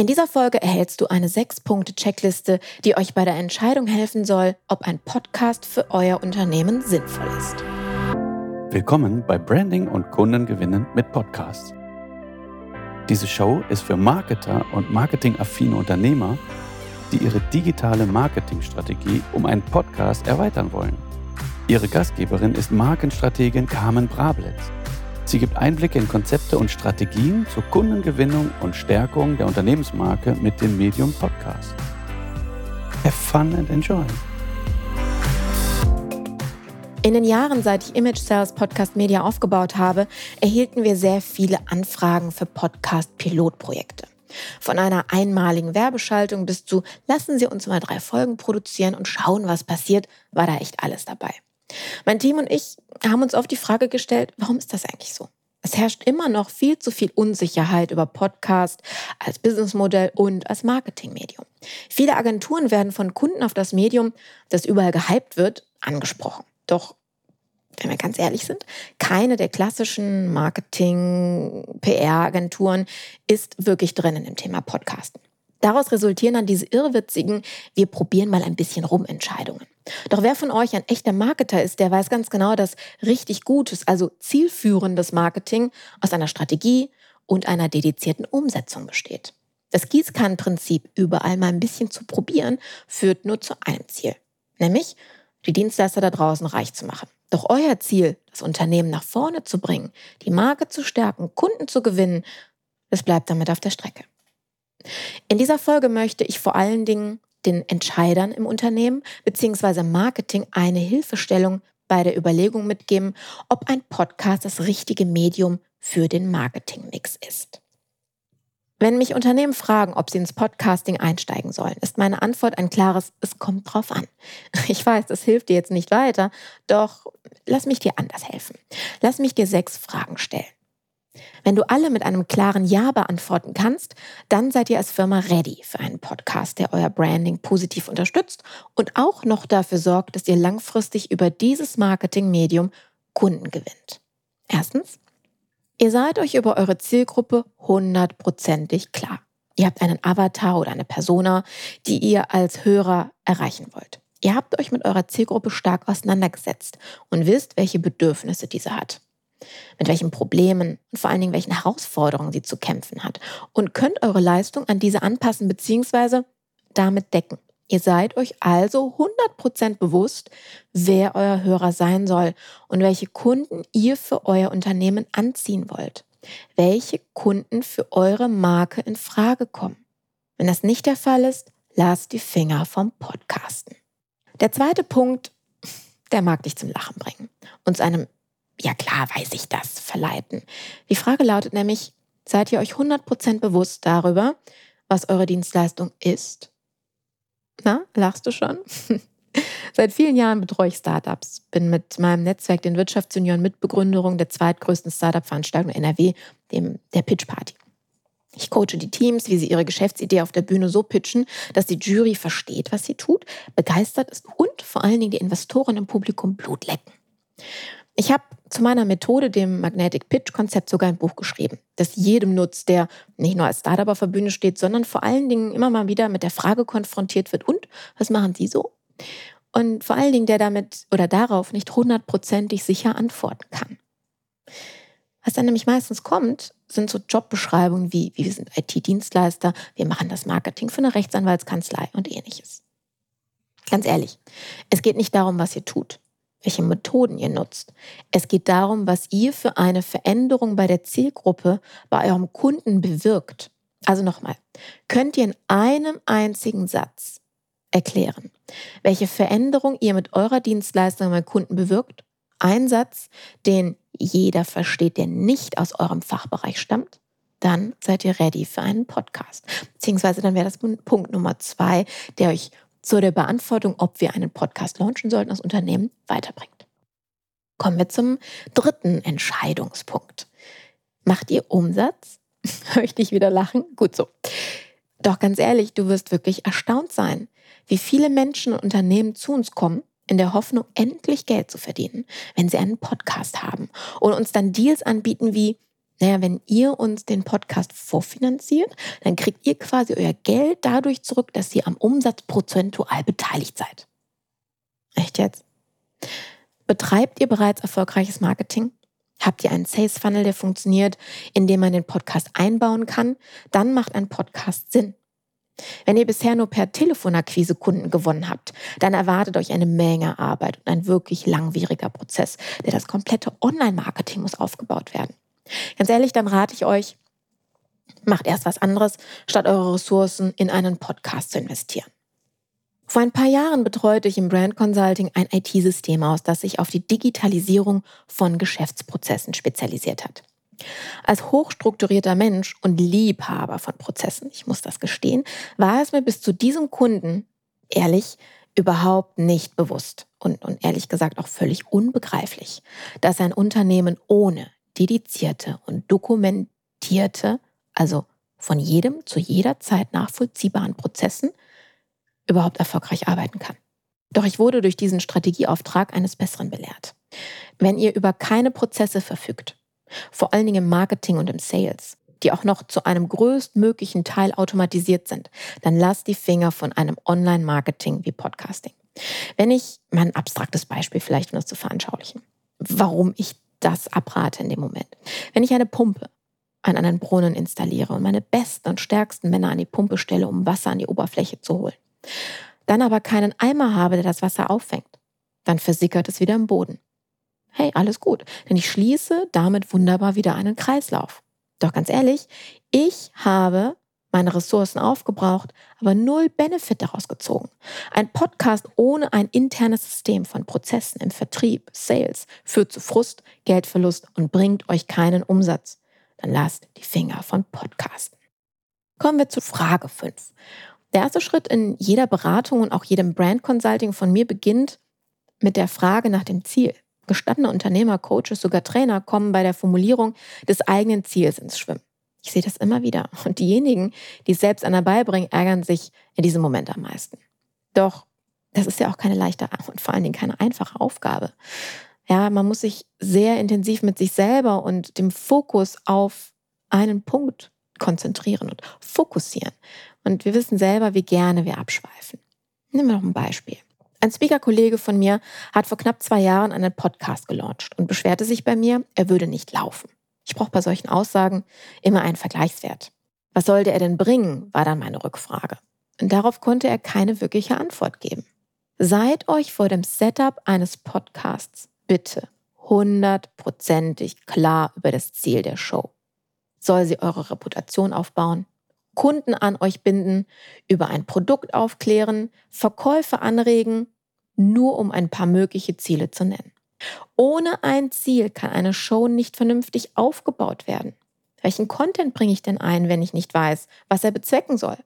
In dieser Folge erhältst du eine 6-Punkte-Checkliste, die euch bei der Entscheidung helfen soll, ob ein Podcast für euer Unternehmen sinnvoll ist. Willkommen bei Branding und Kundengewinnen mit Podcasts. Diese Show ist für Marketer und marketingaffine Unternehmer, die ihre digitale Marketingstrategie um einen Podcast erweitern wollen. Ihre Gastgeberin ist Markenstrategin Carmen Brablitz. Sie gibt Einblicke in Konzepte und Strategien zur Kundengewinnung und Stärkung der Unternehmensmarke mit dem Medium Podcast. Have fun and enjoy. In den Jahren, seit ich Image Sales Podcast Media aufgebaut habe, erhielten wir sehr viele Anfragen für Podcast-Pilotprojekte. Von einer einmaligen Werbeschaltung bis zu lassen Sie uns mal drei Folgen produzieren und schauen, was passiert, war da echt alles dabei. Mein Team und ich haben uns oft die Frage gestellt, warum ist das eigentlich so? Es herrscht immer noch viel zu viel Unsicherheit über Podcast als Businessmodell und als Marketingmedium. Viele Agenturen werden von Kunden auf das Medium, das überall gehypt wird, angesprochen. Doch, wenn wir ganz ehrlich sind, keine der klassischen Marketing-PR-Agenturen ist wirklich drin in dem Thema Podcasten. Daraus resultieren dann diese irrwitzigen, wir probieren mal ein bisschen rum Entscheidungen. Doch wer von euch ein echter Marketer ist, der weiß ganz genau, dass richtig gutes, also zielführendes Marketing aus einer Strategie und einer dedizierten Umsetzung besteht. Das Gießkannenprinzip, überall mal ein bisschen zu probieren, führt nur zu einem Ziel, nämlich die Dienstleister da draußen reich zu machen. Doch euer Ziel, das Unternehmen nach vorne zu bringen, die Marke zu stärken, Kunden zu gewinnen, das bleibt damit auf der Strecke. In dieser Folge möchte ich vor allen Dingen den Entscheidern im Unternehmen bzw. Marketing eine Hilfestellung bei der Überlegung mitgeben, ob ein Podcast das richtige Medium für den Marketingmix ist. Wenn mich Unternehmen fragen, ob sie ins Podcasting einsteigen sollen, ist meine Antwort ein klares, es kommt drauf an. Ich weiß, das hilft dir jetzt nicht weiter, doch lass mich dir anders helfen. Lass mich dir sechs Fragen stellen. Wenn du alle mit einem klaren Ja beantworten kannst, dann seid ihr als Firma ready für einen Podcast, der euer Branding positiv unterstützt und auch noch dafür sorgt, dass ihr langfristig über dieses Marketingmedium Kunden gewinnt. Erstens, ihr seid euch über eure Zielgruppe hundertprozentig klar. Ihr habt einen Avatar oder eine Persona, die ihr als Hörer erreichen wollt. Ihr habt euch mit eurer Zielgruppe stark auseinandergesetzt und wisst, welche Bedürfnisse diese hat mit welchen Problemen und vor allen Dingen welchen Herausforderungen sie zu kämpfen hat und könnt eure Leistung an diese anpassen bzw. damit decken. Ihr seid euch also 100% bewusst, wer euer Hörer sein soll und welche Kunden ihr für euer Unternehmen anziehen wollt. Welche Kunden für eure Marke in Frage kommen. Wenn das nicht der Fall ist, lasst die Finger vom Podcasten. Der zweite Punkt, der mag dich zum Lachen bringen und zu einem ja klar weiß ich das, verleiten. Die Frage lautet nämlich, seid ihr euch 100% bewusst darüber, was eure Dienstleistung ist? Na, lachst du schon? Seit vielen Jahren betreue ich Startups, bin mit meinem Netzwerk den Wirtschaftsjunioren Mitbegründerung der zweitgrößten Startup-Veranstaltung NRW, dem der Pitch Party. Ich coache die Teams, wie sie ihre Geschäftsidee auf der Bühne so pitchen, dass die Jury versteht, was sie tut, begeistert ist und vor allen Dingen die Investoren im Publikum Blut lecken. Ich habe zu meiner Methode, dem Magnetic Pitch Konzept, sogar ein Buch geschrieben, das jedem nutzt, der nicht nur als Startup auf der Bühne steht, sondern vor allen Dingen immer mal wieder mit der Frage konfrontiert wird, und was machen Sie so? Und vor allen Dingen, der damit oder darauf nicht hundertprozentig sicher antworten kann. Was dann nämlich meistens kommt, sind so Jobbeschreibungen wie, wie wir sind IT-Dienstleister, wir machen das Marketing für eine Rechtsanwaltskanzlei und ähnliches. Ganz ehrlich, es geht nicht darum, was ihr tut welche Methoden ihr nutzt. Es geht darum, was ihr für eine Veränderung bei der Zielgruppe, bei eurem Kunden bewirkt. Also nochmal, könnt ihr in einem einzigen Satz erklären, welche Veränderung ihr mit eurer Dienstleistung beim Kunden bewirkt? Ein Satz, den jeder versteht, der nicht aus eurem Fachbereich stammt? Dann seid ihr ready für einen Podcast. Beziehungsweise dann wäre das Punkt Nummer zwei, der euch zu der Beantwortung, ob wir einen Podcast launchen sollten, das Unternehmen weiterbringt. Kommen wir zum dritten Entscheidungspunkt. Macht ihr Umsatz? Möchte ich wieder lachen? Gut so. Doch ganz ehrlich, du wirst wirklich erstaunt sein, wie viele Menschen und Unternehmen zu uns kommen, in der Hoffnung, endlich Geld zu verdienen, wenn sie einen Podcast haben und uns dann Deals anbieten wie, Naja, wenn ihr uns den Podcast vorfinanziert, dann kriegt ihr quasi euer Geld dadurch zurück, dass ihr am Umsatz prozentual beteiligt seid. Echt jetzt? Betreibt ihr bereits erfolgreiches Marketing? Habt ihr einen Sales Funnel, der funktioniert, in dem man den Podcast einbauen kann? Dann macht ein Podcast Sinn. Wenn ihr bisher nur per Telefonakquise Kunden gewonnen habt, dann erwartet euch eine Menge Arbeit und ein wirklich langwieriger Prozess, der das komplette Online-Marketing muss aufgebaut werden. Ganz ehrlich, dann rate ich euch, macht erst was anderes, statt eure Ressourcen in einen Podcast zu investieren. Vor ein paar Jahren betreute ich im Brand Consulting ein IT-System aus, das sich auf die Digitalisierung von Geschäftsprozessen spezialisiert hat. Als hochstrukturierter Mensch und Liebhaber von Prozessen, ich muss das gestehen, war es mir bis zu diesem Kunden, ehrlich, überhaupt nicht bewusst und, und ehrlich gesagt auch völlig unbegreiflich, dass ein Unternehmen ohne dedizierte und dokumentierte, also von jedem zu jeder Zeit nachvollziehbaren Prozessen überhaupt erfolgreich arbeiten kann. Doch ich wurde durch diesen Strategieauftrag eines Besseren belehrt. Wenn ihr über keine Prozesse verfügt, vor allen Dingen im Marketing und im Sales, die auch noch zu einem größtmöglichen Teil automatisiert sind, dann lasst die Finger von einem Online-Marketing wie Podcasting. Wenn ich, mein abstraktes Beispiel vielleicht, um das zu veranschaulichen, warum ich das abrate in dem Moment. Wenn ich eine Pumpe an einen Brunnen installiere und meine besten und stärksten Männer an die Pumpe stelle, um Wasser an die Oberfläche zu holen, dann aber keinen Eimer habe, der das Wasser auffängt, dann versickert es wieder im Boden. Hey, alles gut, denn ich schließe damit wunderbar wieder einen Kreislauf. Doch ganz ehrlich, ich habe meine Ressourcen aufgebraucht, aber null Benefit daraus gezogen. Ein Podcast ohne ein internes System von Prozessen im Vertrieb, Sales führt zu Frust, Geldverlust und bringt euch keinen Umsatz. Dann lasst die Finger von Podcasten. Kommen wir zu Frage 5. Der erste Schritt in jeder Beratung und auch jedem Brand Consulting von mir beginnt mit der Frage nach dem Ziel. Gestandene Unternehmer, Coaches, sogar Trainer kommen bei der Formulierung des eigenen Ziels ins Schwimmen. Ich sehe das immer wieder. Und diejenigen, die es selbst einer beibringen, ärgern sich in diesem Moment am meisten. Doch das ist ja auch keine leichte und vor allen Dingen keine einfache Aufgabe. Ja, man muss sich sehr intensiv mit sich selber und dem Fokus auf einen Punkt konzentrieren und fokussieren. Und wir wissen selber, wie gerne wir abschweifen. Nehmen wir noch ein Beispiel. Ein Speaker-Kollege von mir hat vor knapp zwei Jahren einen Podcast gelauncht und beschwerte sich bei mir, er würde nicht laufen. Ich brauche bei solchen Aussagen immer einen Vergleichswert. Was sollte er denn bringen, war dann meine Rückfrage. Und darauf konnte er keine wirkliche Antwort geben. Seid euch vor dem Setup eines Podcasts bitte hundertprozentig klar über das Ziel der Show. Soll sie eure Reputation aufbauen? Kunden an euch binden, über ein Produkt aufklären, Verkäufe anregen, nur um ein paar mögliche Ziele zu nennen. Ohne ein Ziel kann eine Show nicht vernünftig aufgebaut werden. Welchen Content bringe ich denn ein, wenn ich nicht weiß, was er bezwecken soll?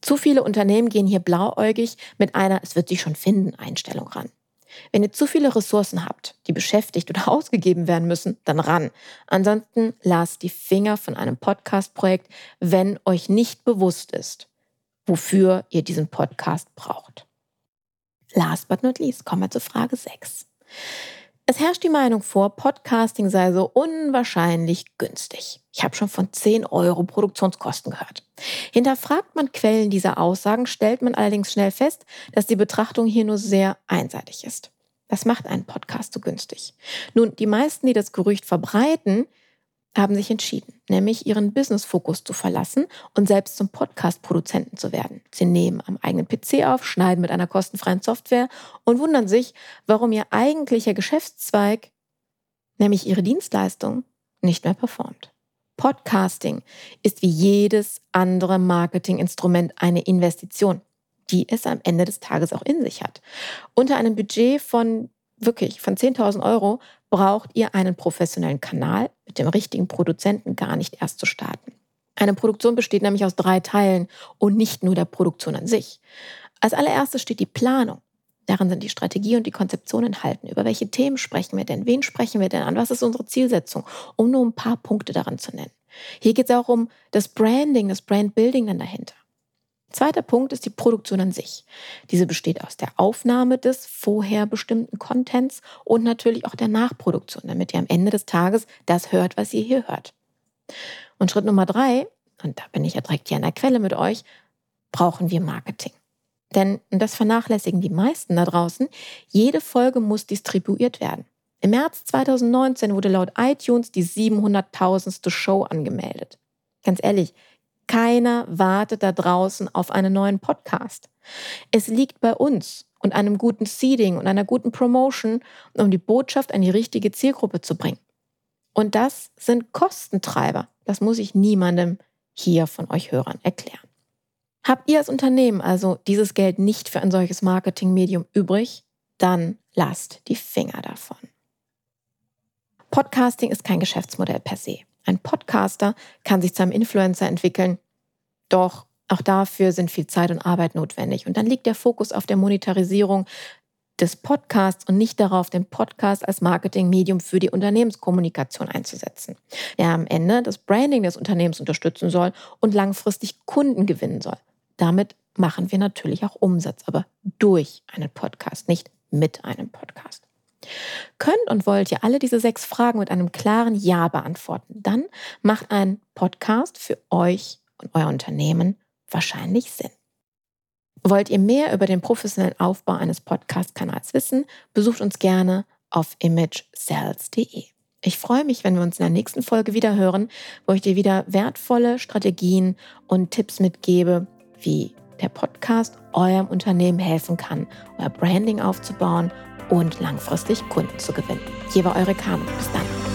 Zu viele Unternehmen gehen hier blauäugig mit einer Es wird sich schon finden Einstellung ran. Wenn ihr zu viele Ressourcen habt, die beschäftigt oder ausgegeben werden müssen, dann ran. Ansonsten lasst die Finger von einem Podcast-Projekt, wenn euch nicht bewusst ist, wofür ihr diesen Podcast braucht. Last but not least kommen wir zur Frage 6. Es herrscht die Meinung vor, Podcasting sei so unwahrscheinlich günstig. Ich habe schon von 10 Euro Produktionskosten gehört. Hinterfragt man Quellen dieser Aussagen, stellt man allerdings schnell fest, dass die Betrachtung hier nur sehr einseitig ist. Was macht einen Podcast so günstig? Nun, die meisten, die das Gerücht verbreiten, haben sich entschieden, nämlich ihren Business-Fokus zu verlassen und selbst zum Podcast-Produzenten zu werden. Sie nehmen am eigenen PC auf, schneiden mit einer kostenfreien Software und wundern sich, warum ihr eigentlicher Geschäftszweig, nämlich ihre Dienstleistung, nicht mehr performt. Podcasting ist wie jedes andere Marketinginstrument eine Investition, die es am Ende des Tages auch in sich hat. Unter einem Budget von wirklich von 10.000 Euro braucht ihr einen professionellen Kanal mit dem richtigen Produzenten gar nicht erst zu starten. Eine Produktion besteht nämlich aus drei Teilen und nicht nur der Produktion an sich. Als allererstes steht die Planung. Darin sind die Strategie und die Konzeption enthalten. Über welche Themen sprechen wir denn? Wen sprechen wir denn an? Was ist unsere Zielsetzung? Um nur ein paar Punkte daran zu nennen. Hier geht es auch um das Branding, das Brandbuilding dann dahinter. Zweiter Punkt ist die Produktion an sich. Diese besteht aus der Aufnahme des vorher bestimmten Contents und natürlich auch der Nachproduktion, damit ihr am Ende des Tages das hört, was ihr hier hört. Und Schritt Nummer drei, und da bin ich ja direkt hier an der Quelle mit euch, brauchen wir Marketing. Denn, und das vernachlässigen die meisten da draußen, jede Folge muss distribuiert werden. Im März 2019 wurde laut iTunes die 700.000. Show angemeldet. Ganz ehrlich, keiner wartet da draußen auf einen neuen Podcast. Es liegt bei uns und einem guten Seeding und einer guten Promotion, um die Botschaft an die richtige Zielgruppe zu bringen. Und das sind Kostentreiber. Das muss ich niemandem hier von euch Hörern erklären. Habt ihr als Unternehmen also dieses Geld nicht für ein solches Marketingmedium übrig, dann lasst die Finger davon. Podcasting ist kein Geschäftsmodell per se. Ein Podcaster kann sich zu einem Influencer entwickeln, doch auch dafür sind viel Zeit und Arbeit notwendig. Und dann liegt der Fokus auf der Monetarisierung des Podcasts und nicht darauf, den Podcast als Marketingmedium für die Unternehmenskommunikation einzusetzen, der am Ende das Branding des Unternehmens unterstützen soll und langfristig Kunden gewinnen soll. Damit machen wir natürlich auch Umsatz, aber durch einen Podcast, nicht mit einem Podcast. Könnt und wollt ihr alle diese sechs Fragen mit einem klaren Ja beantworten, dann macht ein Podcast für euch und euer Unternehmen wahrscheinlich Sinn. Wollt ihr mehr über den professionellen Aufbau eines Podcast-Kanals wissen, besucht uns gerne auf imagesales.de. Ich freue mich, wenn wir uns in der nächsten Folge wieder hören, wo ich dir wieder wertvolle Strategien und Tipps mitgebe, wie der Podcast eurem Unternehmen helfen kann, euer Branding aufzubauen und langfristig Kunden zu gewinnen. Hier war eure Carmen. Bis dann.